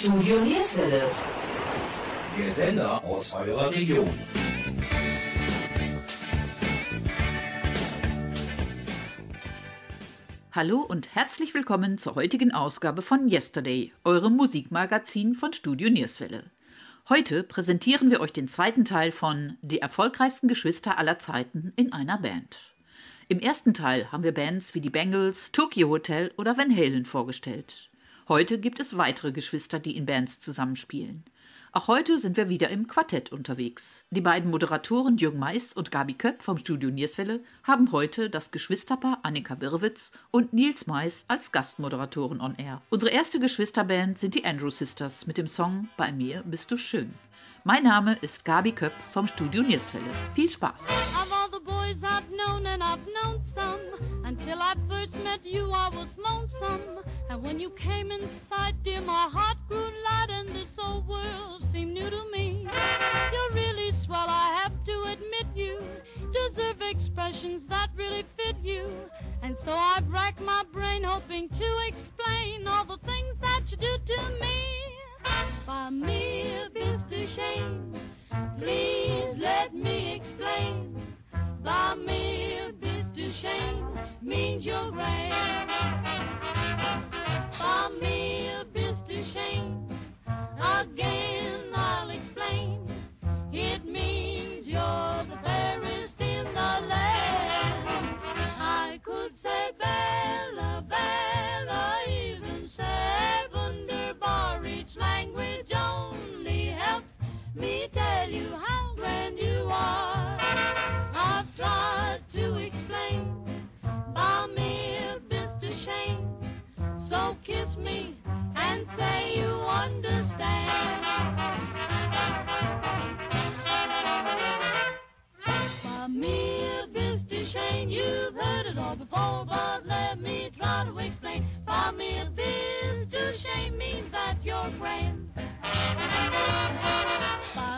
Studio Nierswelle. Der Sender aus eurer Region. Hallo und herzlich willkommen zur heutigen Ausgabe von Yesterday, eurem Musikmagazin von Studio Nierswelle. Heute präsentieren wir euch den zweiten Teil von Die erfolgreichsten Geschwister aller Zeiten in einer Band. Im ersten Teil haben wir Bands wie die Bengals, Tokyo Hotel oder Van Halen vorgestellt. Heute gibt es weitere Geschwister, die in Bands zusammenspielen. Auch heute sind wir wieder im Quartett unterwegs. Die beiden Moderatoren Jürgen Mais und Gabi Köpp vom Studio Nierswelle haben heute das Geschwisterpaar Annika Birwitz und Nils Mais als Gastmoderatoren on Air. Unsere erste Geschwisterband sind die Andrew Sisters mit dem Song Bei mir bist du schön. Mein Name ist Gabi Köpp vom Studio Nierswelle. Viel Spaß! Of all the boys I've known, and I've known some, until I first met you, I was lonesome. And when you came dear, my heart grew light, and this old world seemed new to me. You're really swell, I have to admit you deserve expressions that really fit you. And so I've racked my brain, hoping to explain all the things that you do to me. Bei mir bist du schön, please let me explain. Bei mir bist du schön, means you're great. Bei mir bist du schön, again I'll explain. Say you understand. Mir bist du schön, you've heard it all before, but let me try to explain. Mir bist du schön means that you're grand.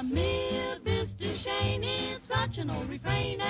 Mir bist du schön, it's such an old refrain,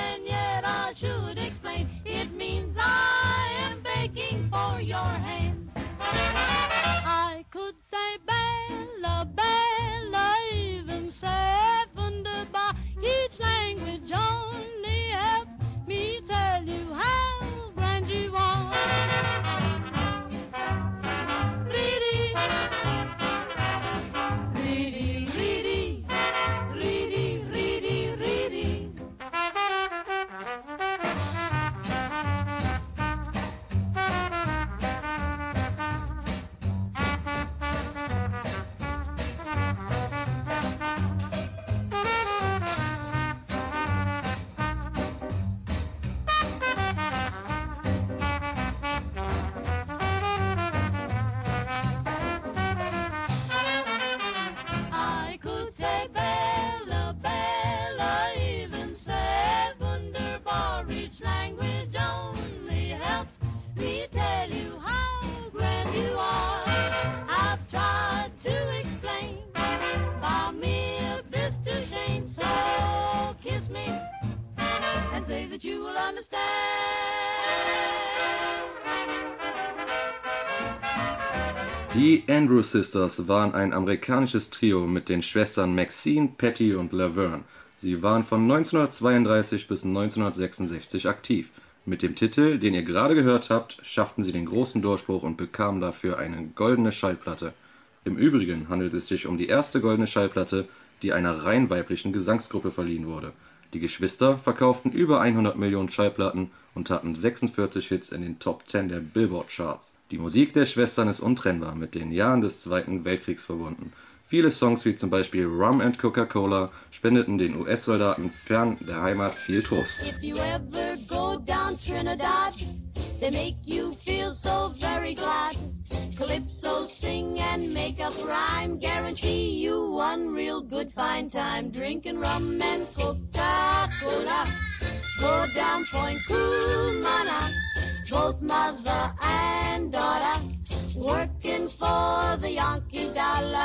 Die Andrew Sisters waren ein amerikanisches Trio mit den Schwestern Maxine, Patty und Laverne. Sie waren von 1932 bis 1966 aktiv. Mit dem Titel, den ihr gerade gehört habt, schafften sie den großen Durchbruch und bekamen dafür eine goldene Schallplatte. Im Übrigen handelt es sich um die erste goldene Schallplatte, die einer rein weiblichen Gesangsgruppe verliehen wurde. Die Geschwister verkauften über 100 Millionen Schallplatten und hatten 46 Hits in den Top 10 der Billboard-Charts. Die Musik der Schwestern ist untrennbar mit den Jahren des Zweiten Weltkriegs verbunden. Viele Songs wie zum Beispiel Rum and Coca-Cola spendeten den US-Soldaten fern der Heimat viel Trost. They make you feel so very glad. Calypso sing and make up rhyme, guarantee you one real good fine time. Drinking rum and Coca-Cola, go down Point Cumana, both mother and daughter, working for the Yankee dollar.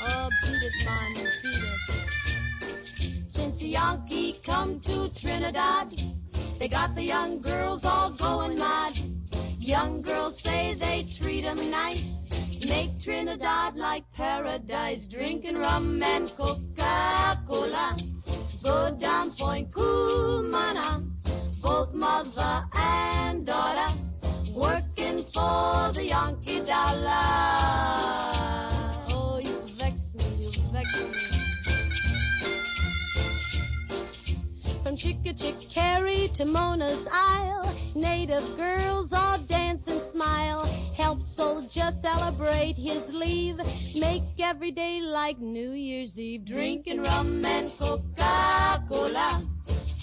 Oh, beat it, man, beat it. Since the Yankee come to Trinidad, they got the young girls all going mad. Young girls say they treat 'em nice. Make Trinidad like paradise, drinking rum and Coca-Cola. Go down Point Cumana, both mother and daughter, working for the Yankee dollar. Oh, you vex me, you vex me. From Chickachickarry to Mona's Isle, native girls all celebrate his leave. Make every day like New Year's Eve. Drinking rum and Coca-Cola.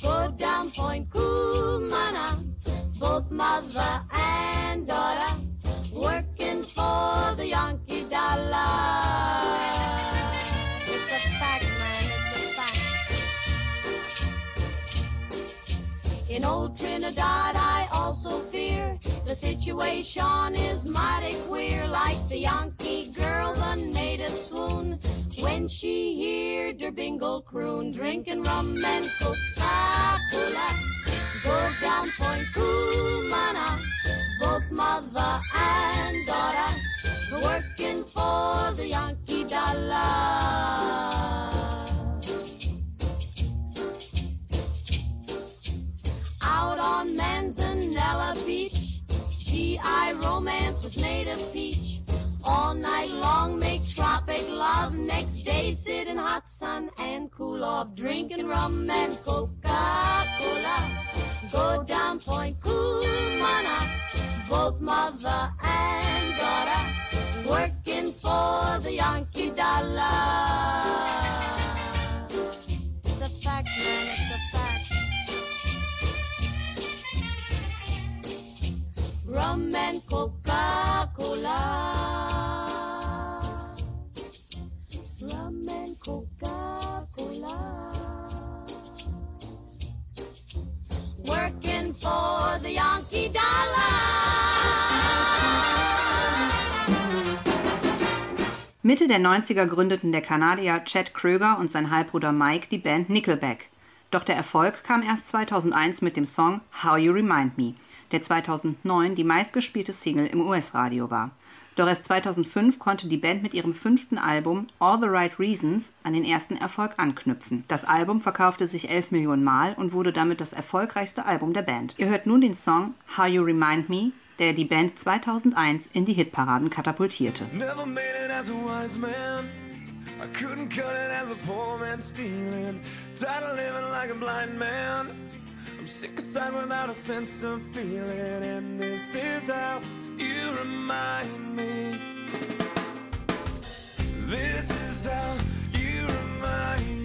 Go down Point Kumana. Both mother and daughter working for the Yankee dollar. It's a fact, man. It's a fact. In old Trinidad, I also fear situation is mighty queer. Like the Yankee girl, the native swoon when she heard her bingle croon, drinking rum and Coca-Cola. Go down Point Cumana, both mother and daughter, working for the Yankee dollar. out on Beach. GI romance with native peach. All night long make tropic love. Next day sit in hot sun and cool off. Drinking rum and Coca-Cola. Go down Point Cumana. Both mother and daughter working for the Yankee dollar. Mitte der 90er gründeten der Kanadier Chad Kröger und sein Halbbruder Mike die Band Nickelback. Doch der Erfolg kam erst 2001 mit dem Song How You Remind Me, der 2009 die meistgespielte Single im US-Radio war. Doch erst 2005 konnte die Band mit ihrem fünften Album All the Right Reasons an den ersten Erfolg anknüpfen. Das Album verkaufte sich 11 Millionen Mal und wurde damit das erfolgreichste Album der Band. Ihr hört nun den Song How You Remind Me, der die Band 2001 in die Hitparaden katapultierte. Never made it as a wise man. I couldn't cut it as a poor man stealing. Tired of living like a blind man. I'm sick aside without a sense of feeling. And this is how you remind me. This is how you remind me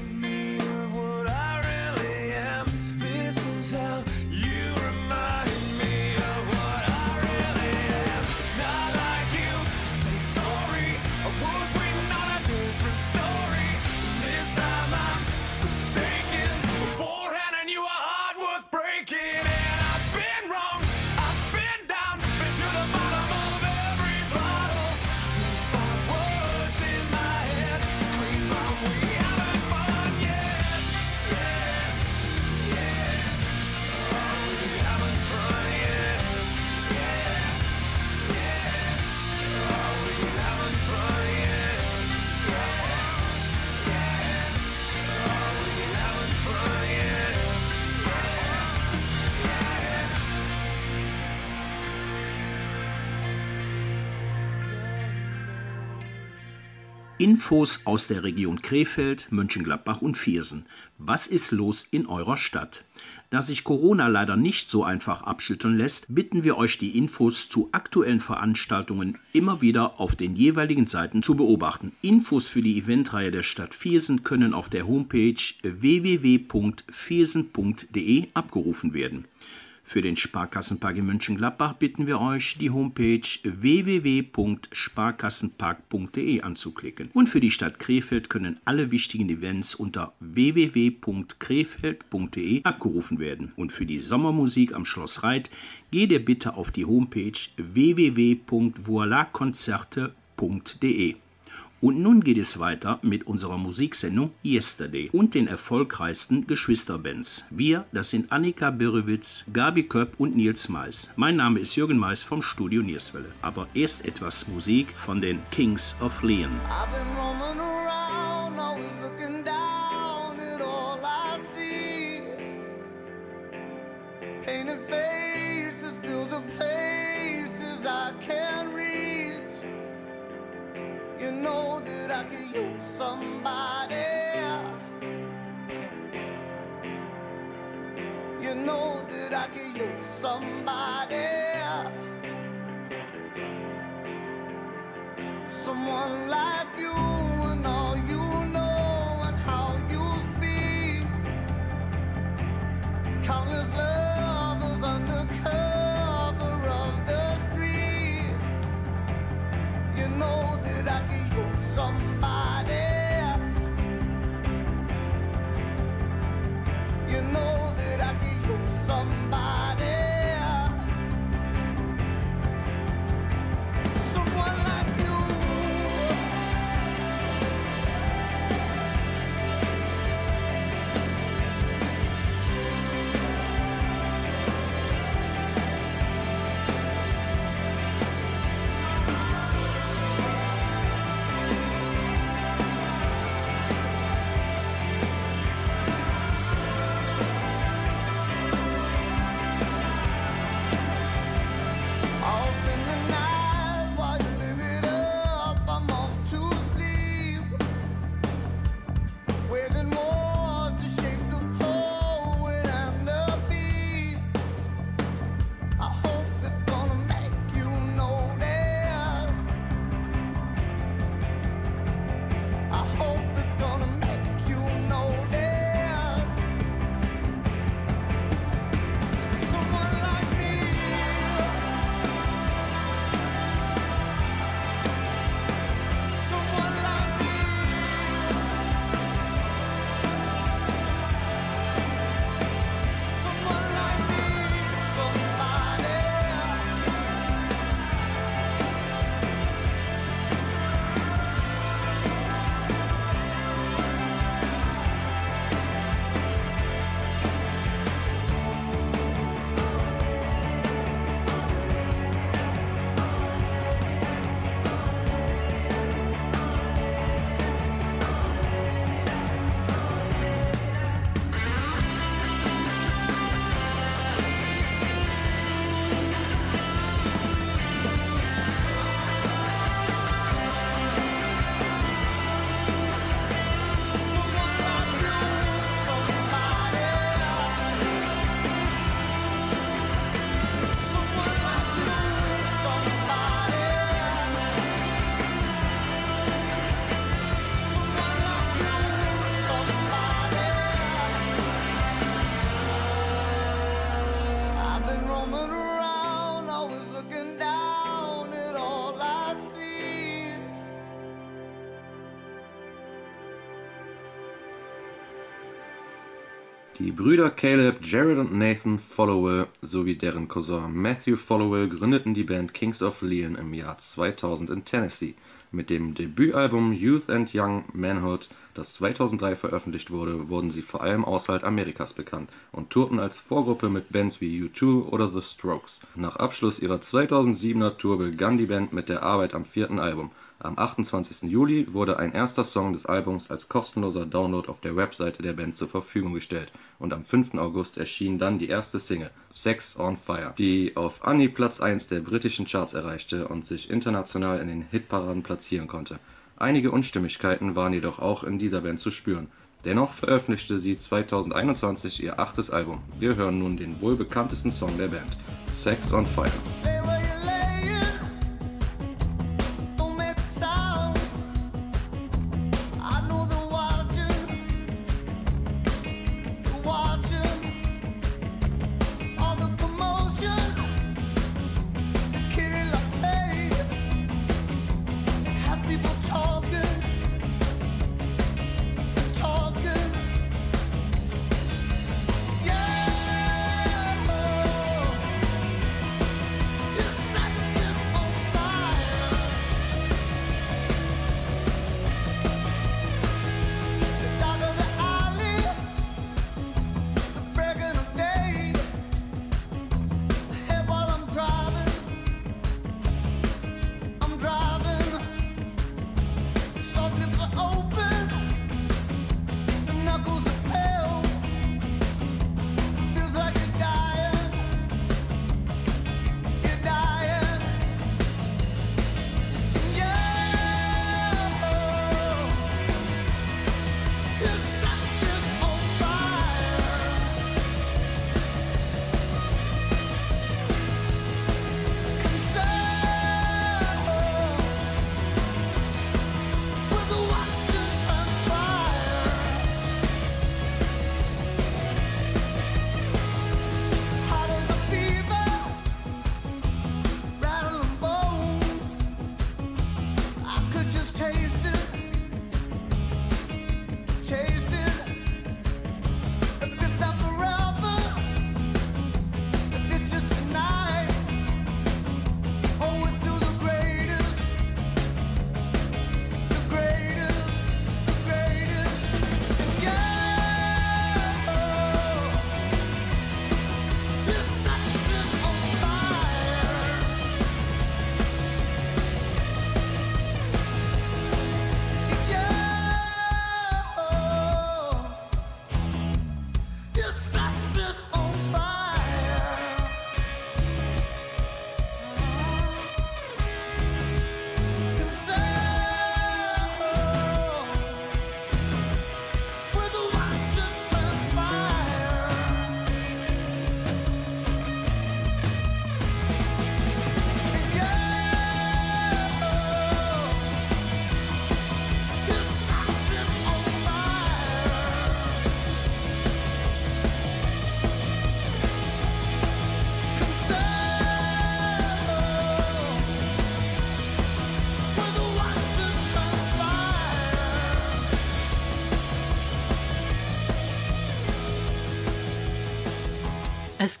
Infos aus der Region Krefeld, Mönchengladbach und Viersen. Was ist los in eurer Stadt? Da sich Corona leider nicht so einfach abschütteln lässt, bitten wir euch, die Infos zu aktuellen Veranstaltungen immer wieder auf den jeweiligen Seiten zu beobachten. Infos für die Eventreihe der Stadt Viersen können auf der Homepage www.viersen.de abgerufen werden. Für den Sparkassenpark in Mönchengladbach bitten wir euch, die Homepage www.sparkassenpark.de anzuklicken. Und für die Stadt Krefeld können alle wichtigen Events unter www.krefeld.de abgerufen werden. Und für die Sommermusik am Schloss Reit geht ihr bitte auf die Homepage www.voilakonzerte.de. Und nun geht es weiter mit unserer Musiksendung Yesterday und den erfolgreichsten Geschwisterbands. Wir, das sind Annika Birrewitz, Gabi Köpp und Nils Mais. Mein Name ist Jürgen Mais vom Studio Nierswelle. Aber erst etwas Musik von den Kings of Leon. Painted faces fill the places know that I could use somebody. You know that I could use somebody. Someone like you Brüder Caleb, Jared und Nathan Followell sowie deren Cousin Matthew Followell gründeten die Band Kings of Leon im Jahr 2000 in Tennessee. Mit dem Debütalbum Youth and Young Manhood, das 2003 veröffentlicht wurde, wurden sie vor allem außerhalb Amerikas bekannt und tourten als Vorgruppe mit Bands wie U2 oder The Strokes. Nach Abschluss ihrer 2007er Tour begann die Band mit der Arbeit am vierten Album. Am 28. Juli wurde ein erster Song des Albums als kostenloser Download auf der Webseite der Band zur Verfügung gestellt und am 5. August erschien dann die erste Single, Sex on Fire, die auf Anhieb Platz 1 der britischen Charts erreichte und sich international in den Hitparaden platzieren konnte. Einige Unstimmigkeiten waren jedoch auch in dieser Band zu spüren. Dennoch veröffentlichte sie 2021 ihr achtes Album. Wir hören nun den wohl bekanntesten Song der Band, Sex on Fire.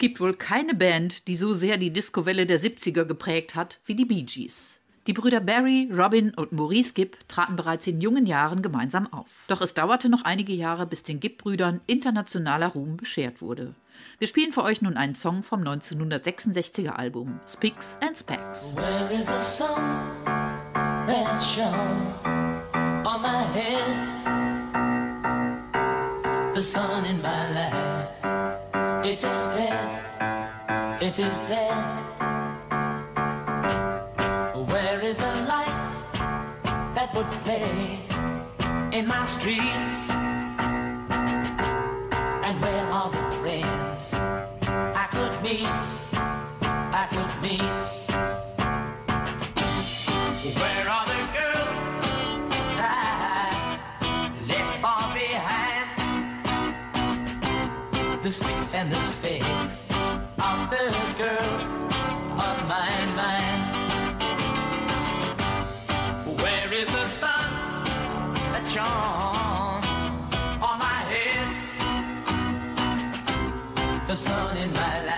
Gibt wohl keine Band, die so sehr die Discowelle der 70er geprägt hat wie die Bee Gees. Die Brüder Barry, Robin und Maurice Gibb traten bereits in jungen Jahren gemeinsam auf. Doch es dauerte noch einige Jahre, bis den Gibb-Brüdern internationaler Ruhm beschert wurde. Wir spielen für euch nun einen Song vom 1966er Album Spicks and Specks. Where is the sun that shone on my head? The sun in my life, it is dead, it is dead. Where is the light that would play in my streets? And where are the friends I could meet? I could meet. The and the specks of the girls on my mind. Where is the sun that shone on my head? the sun in my life.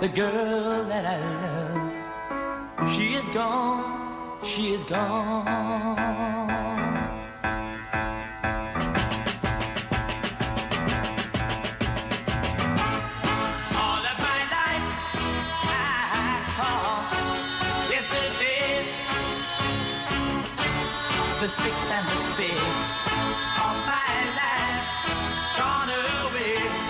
The girl that I love, she is gone, she is gone. All of my life I oh, call yesterday. The spicks and the spicks of my life gone away.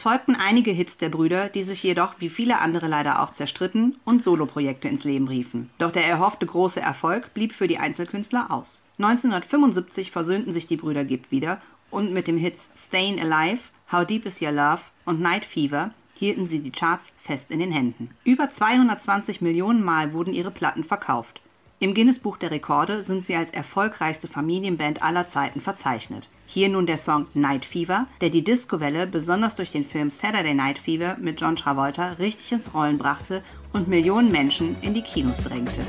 Es folgten einige Hits der Brüder, die sich jedoch wie viele andere leider auch zerstritten und Soloprojekte ins Leben riefen. Doch der erhoffte große Erfolg blieb für die Einzelkünstler aus. 1975 versöhnten sich die Brüder Gibb wieder und mit dem Hits Stayin' Alive, How Deep Is Your Love und Night Fever hielten sie die Charts fest in den Händen. Über 220 Millionen Mal wurden ihre Platten verkauft. Im Guinness-Buch der Rekorde sind sie als erfolgreichste Familienband aller Zeiten verzeichnet. Hier nun der Song Night Fever, der die Disco-Welle besonders durch den Film Saturday Night Fever mit John Travolta richtig ins Rollen brachte und Millionen Menschen in die Kinos drängte.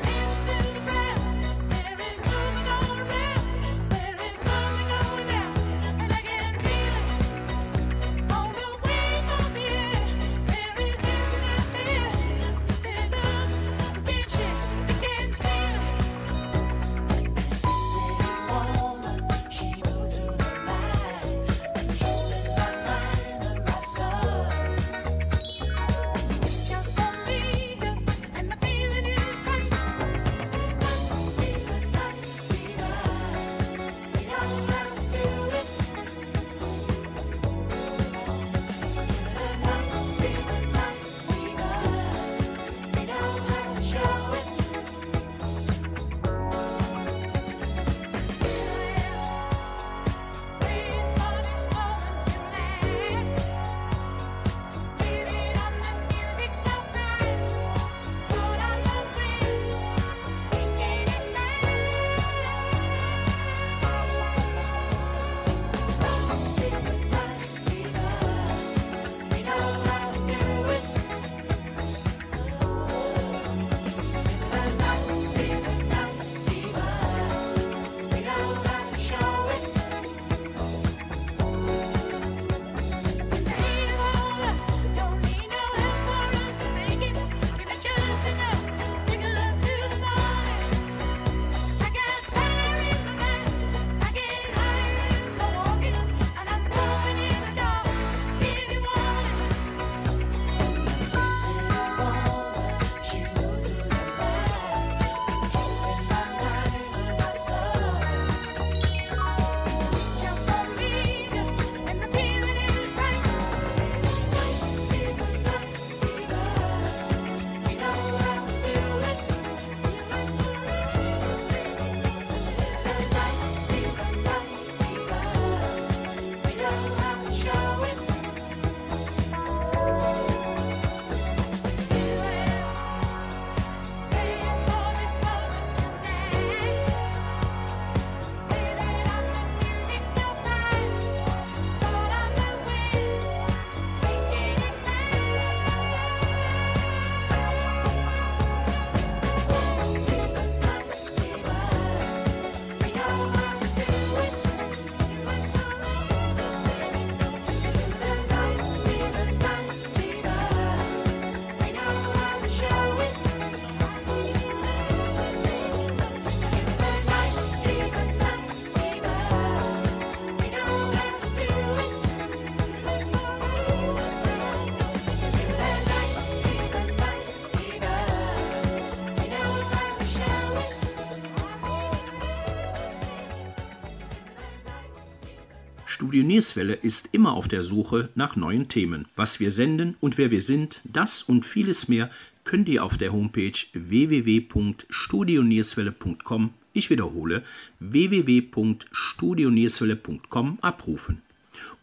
Studio Nierswelle ist immer auf der Suche nach neuen Themen. Was wir senden und wer wir sind, das und vieles mehr könnt ihr auf der Homepage www.studionierswelle.com, ich wiederhole, www.studionierswelle.com abrufen.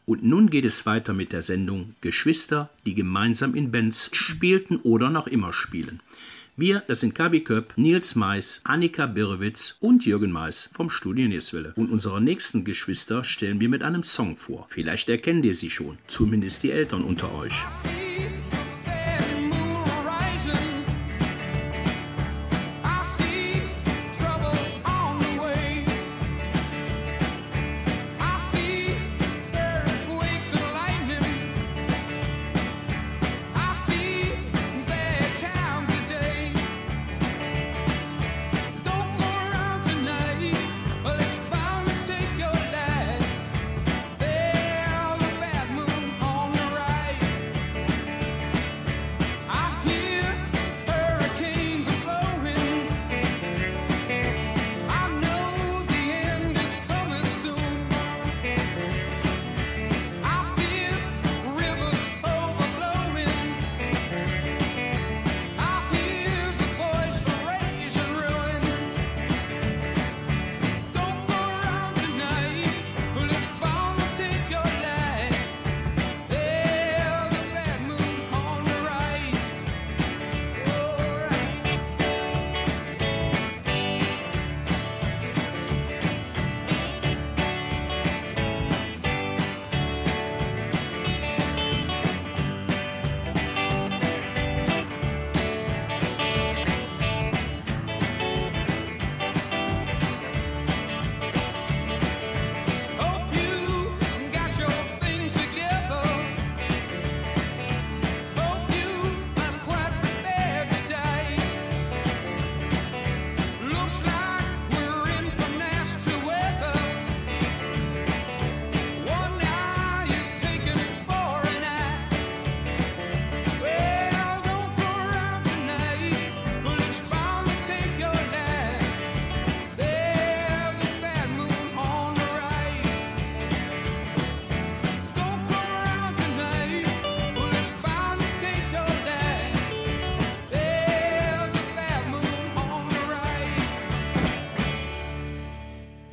Und nun geht es weiter mit der Sendung Geschwister, die gemeinsam in Bands spielten oder noch immer spielen. Wir, das sind Kabi Köpp, Nils Mais, Annika Birwitz und Jürgen Mais vom Studio Nierswelle. Und unsere nächsten Geschwister stellen wir mit einem Song vor. Vielleicht erkennen ihr sie schon, zumindest die Eltern unter euch.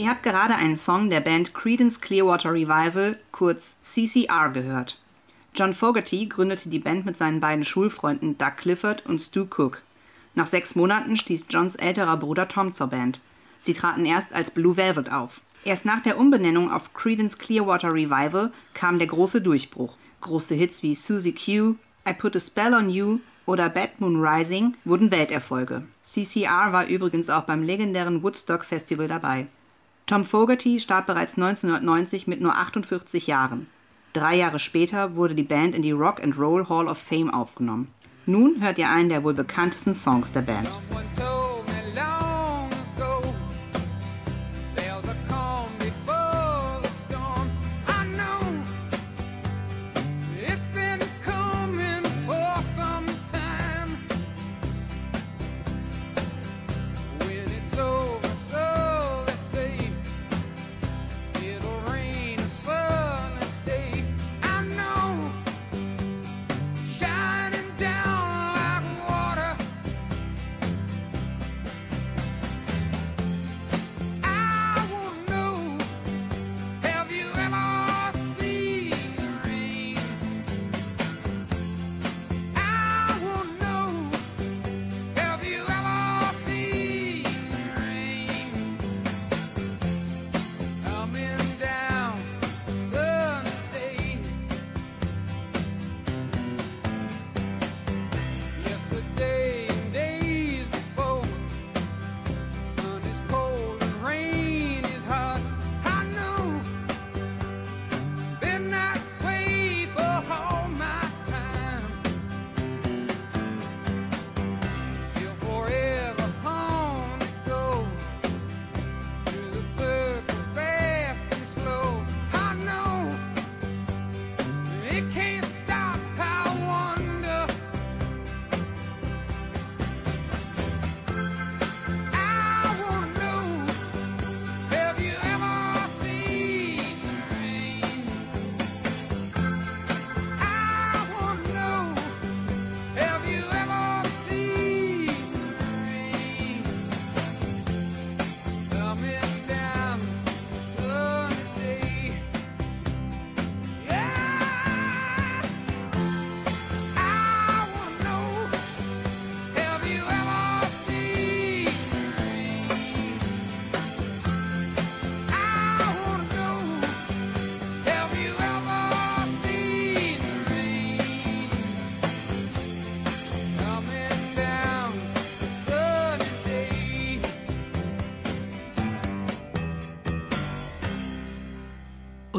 Ihr habt gerade einen Song der Band Creedence Clearwater Revival, kurz CCR, gehört. John Fogerty gründete die Band mit seinen beiden Schulfreunden Doug Clifford und Stu Cook. Nach sechs Monaten stieß Johns älterer Bruder Tom zur Band. Sie traten erst als Blue Velvet auf. Erst nach der Umbenennung auf Creedence Clearwater Revival kam der große Durchbruch. Große Hits wie Susie Q, I Put a Spell on You oder Bad Moon Rising wurden Welterfolge. CCR war übrigens auch beim legendären Woodstock Festival dabei. Tom Fogerty starb bereits 1990 mit nur 48 Jahren. Drei Jahre später wurde die Band in die Rock and Roll Hall of Fame aufgenommen. Nun hört ihr einen der wohl bekanntesten Songs der Band.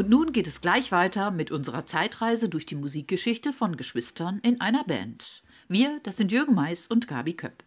Und nun geht es gleich weiter mit unserer Zeitreise durch die Musikgeschichte von Geschwistern in einer Band. Wir, das sind Jürgen Mais und Gabi Köpp.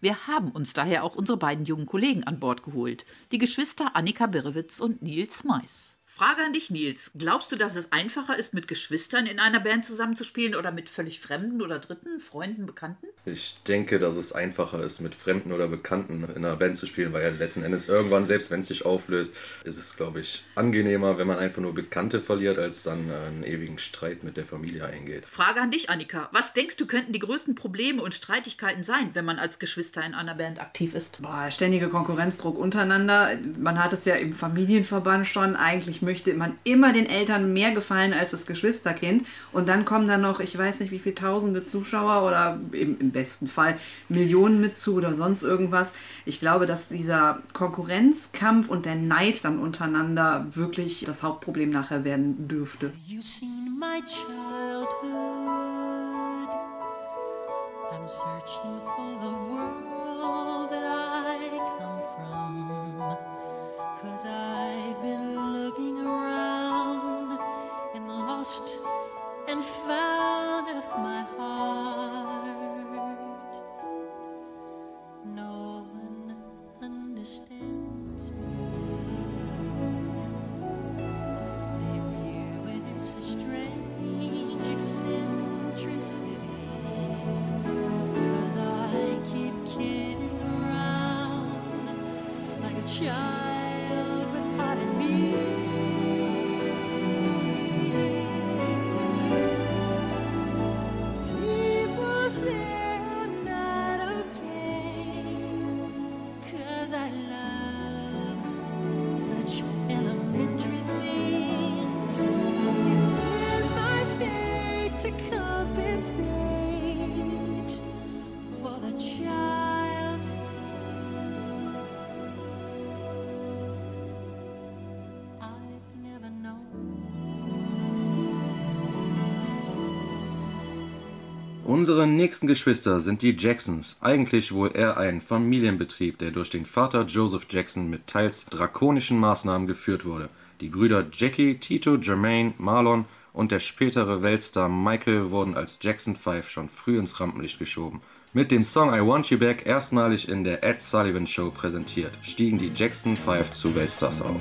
Wir haben uns daher auch unsere beiden jungen Kollegen an Bord geholt, die Geschwister Annika Birrewitz und Nils Mais. Frage an dich, Nils. Glaubst du, dass es einfacher ist, mit Geschwistern in einer Band zusammenzuspielen oder mit völlig Fremden oder Dritten, Freunden, Bekannten? Ich denke, dass es einfacher ist, mit Fremden oder Bekannten in einer Band zu spielen, weil ja letzten Endes irgendwann, selbst wenn es sich auflöst, ist es, glaube ich, angenehmer, wenn man einfach nur Bekannte verliert, als dann äh, einen ewigen Streit mit der Familie eingeht. Frage an dich, Annika. Was denkst du, könnten die größten Probleme und Streitigkeiten sein, wenn man als Geschwister in einer Band aktiv ist? Boah, ständige Konkurrenzdruck untereinander. Man hat es ja im Familienverband schon. Eigentlich möchte man immer den Eltern mehr gefallen als das Geschwisterkind. Und dann kommen da noch, ich weiß nicht, wie viele tausende Zuschauer oder im, im besten Fall Millionen mit zu oder sonst irgendwas. Ich glaube, dass dieser Konkurrenzkampf und der Neid dann untereinander wirklich das Hauptproblem nachher werden dürfte. You seen my childhood. I'm searching for the world that and found Unsere nächsten Geschwister sind die Jacksons. Eigentlich wohl eher ein Familienbetrieb, der durch den Vater Joseph Jackson mit teils drakonischen Maßnahmen geführt wurde. Die Brüder Jackie, Tito, Jermaine, Marlon und der spätere Weltstar Michael wurden als Jackson 5 schon früh ins Rampenlicht geschoben. Mit dem Song I Want You Back erstmalig in der Ed Sullivan Show präsentiert, stiegen die Jackson 5 zu Weltstars auf.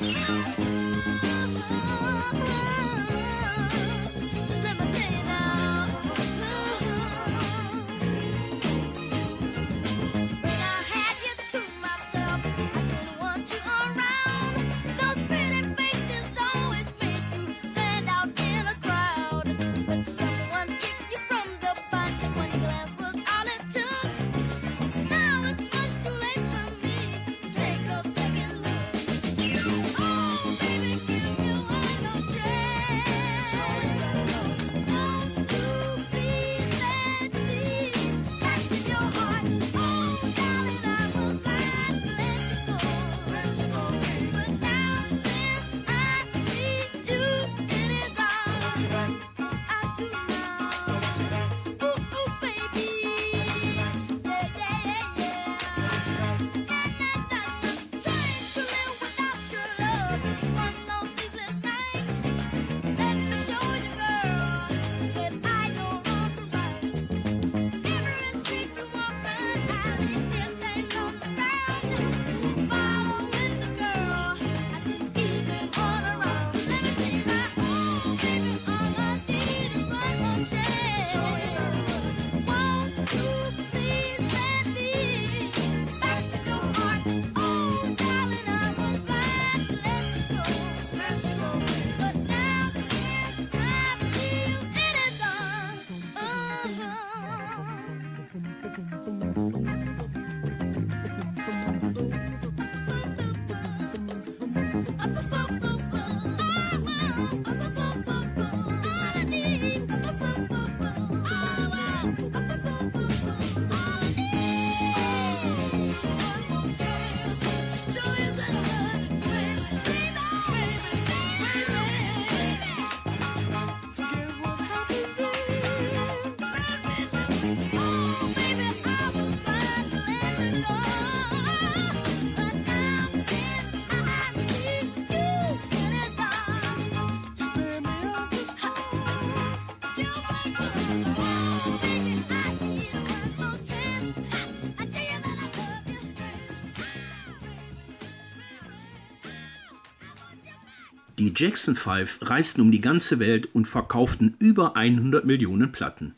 Jackson 5 reisten um die ganze Welt und verkauften über 100 Millionen Platten.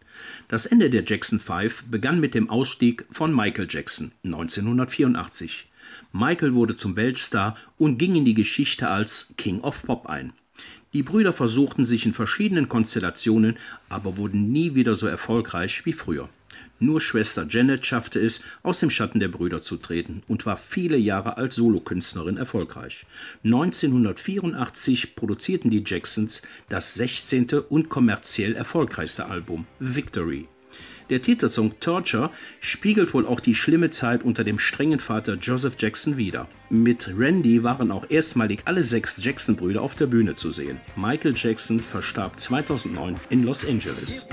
Das Ende der Jackson 5 begann mit dem Ausstieg von Michael Jackson 1984. Michael wurde zum Weltstar und ging in die Geschichte als King of Pop ein. Die Brüder versuchten sich in verschiedenen Konstellationen, aber wurden nie wieder so erfolgreich wie früher. Nur Schwester Janet schaffte es, aus dem Schatten der Brüder zu treten und war viele Jahre als Solokünstlerin erfolgreich. 1984 produzierten die Jacksons das 16. und kommerziell erfolgreichste Album, Victory. Der Titelsong Torture spiegelt wohl auch die schlimme Zeit unter dem strengen Vater Joseph Jackson wider. Mit Randy waren auch erstmalig alle sechs Jackson-Brüder auf der Bühne zu sehen. Michael Jackson verstarb 2009 in Los Angeles.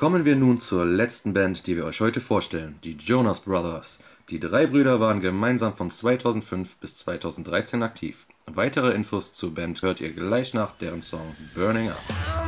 Kommen wir nun zur letzten Band, die wir euch heute vorstellen, die Jonas Brothers. Die drei Brüder waren gemeinsam von 2005 bis 2013 aktiv. Weitere Infos zur Band hört ihr gleich nach deren Song Burning Up.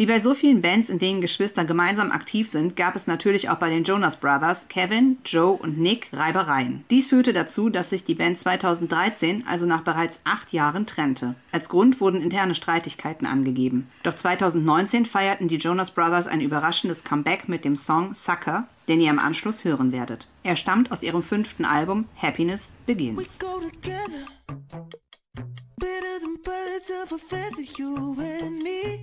Wie bei so vielen Bands, in denen Geschwister gemeinsam aktiv sind, gab es natürlich auch bei den Jonas Brothers, Kevin, Joe und Nick Reibereien. Dies führte dazu, dass sich die Band 2013, also nach bereits acht Jahren, trennte. Als Grund wurden interne Streitigkeiten angegeben. Doch 2019 feierten die Jonas Brothers ein überraschendes Comeback mit dem Song Sucker, den ihr im Anschluss hören werdet. Er stammt aus ihrem fünften Album Happiness Begins. better than birds of a feather, you and me.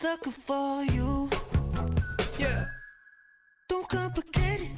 sucker for you. Yeah. Don't complicate it.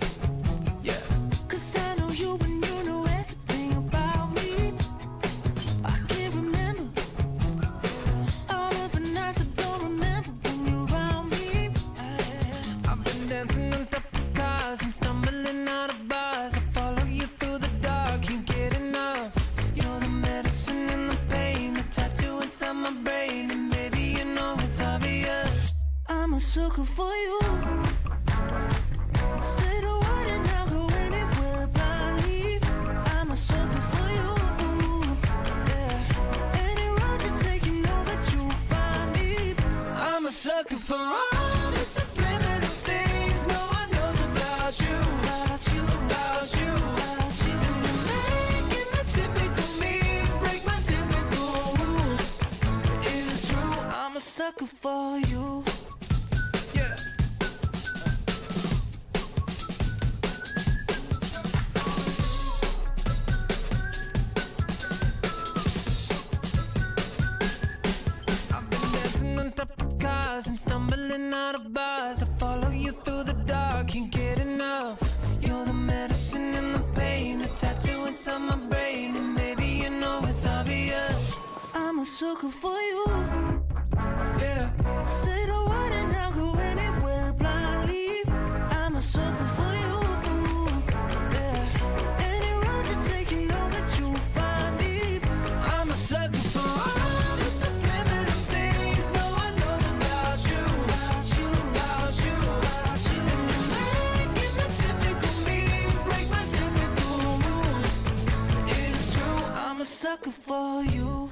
Sucker for you.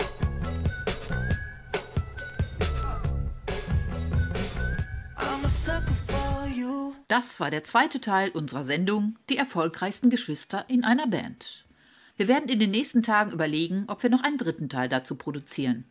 I'm a sucker for you. Das war der zweite Teil unserer Sendung Die erfolgreichsten Geschwister in einer Band. Wir werden in den nächsten Tagen überlegen, ob wir noch einen dritten Teil dazu produzieren.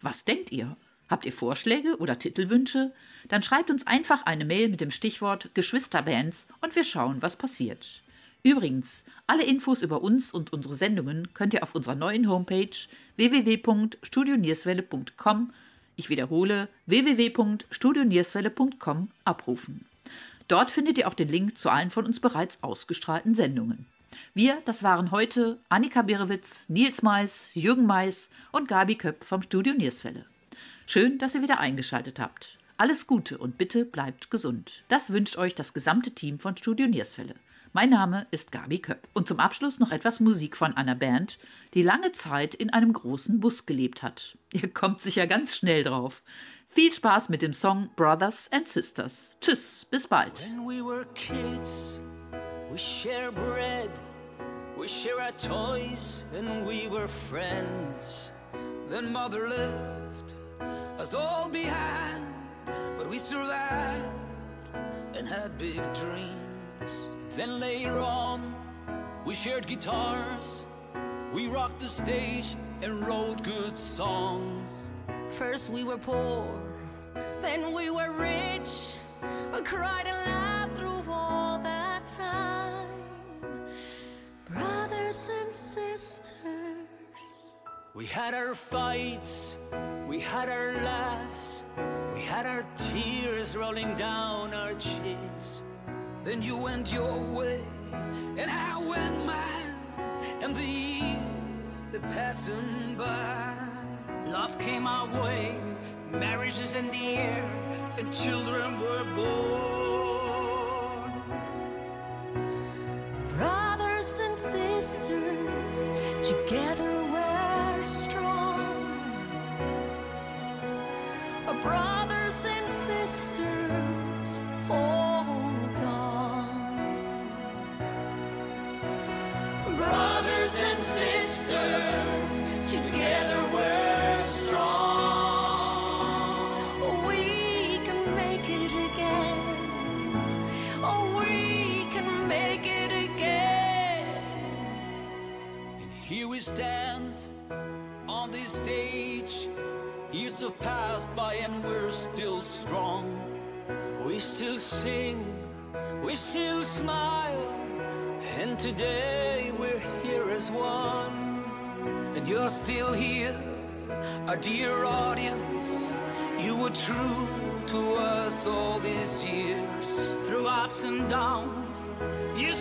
Was denkt ihr? Habt ihr Vorschläge oder Titelwünsche? Dann schreibt uns einfach eine Mail mit dem Stichwort Geschwisterbands und wir schauen, was passiert. Übrigens, alle Infos über uns und unsere Sendungen könnt ihr auf unserer neuen Homepage www.studionierswelle.com, ich wiederhole, www.studionierswelle.com abrufen. Dort findet ihr auch den Link zu allen von uns bereits ausgestrahlten Sendungen. Wir, das waren heute Annika Birewitz, Nils Mais, Jürgen Mais und Gabi Köpp vom Studio Nierswelle. Schön, dass ihr wieder eingeschaltet habt. Alles Gute und bitte bleibt gesund. Das wünscht euch das gesamte Team von Studio Nierswelle. Mein Name ist Gabi Köpp. Und zum Abschluss noch etwas Musik von einer Band, die lange Zeit in einem großen Bus gelebt hat. Ihr kommt sicher ganz schnell drauf. Viel Spaß mit dem Song Brothers and Sisters. Tschüss, bis bald. When we were kids, we share bread, we share our toys, and we were friends. Then mother left us all behind, but we survived and had big dreams. Then later on, We shared guitars, we rocked the stage and wrote good songs. First we were poor, then we were rich. We cried and laughed through all that time. Brothers and sisters. we had our fights, we had our laughs, we had our tears rolling down our cheeks. Then you went your way, and I went mine, and the years they passing by. Love came our way, marriages in the air, and children were born. Sing, we still smile, and today we're here as one. And you're still here, our dear audience. You were true to us all these years. Through ups and downs, you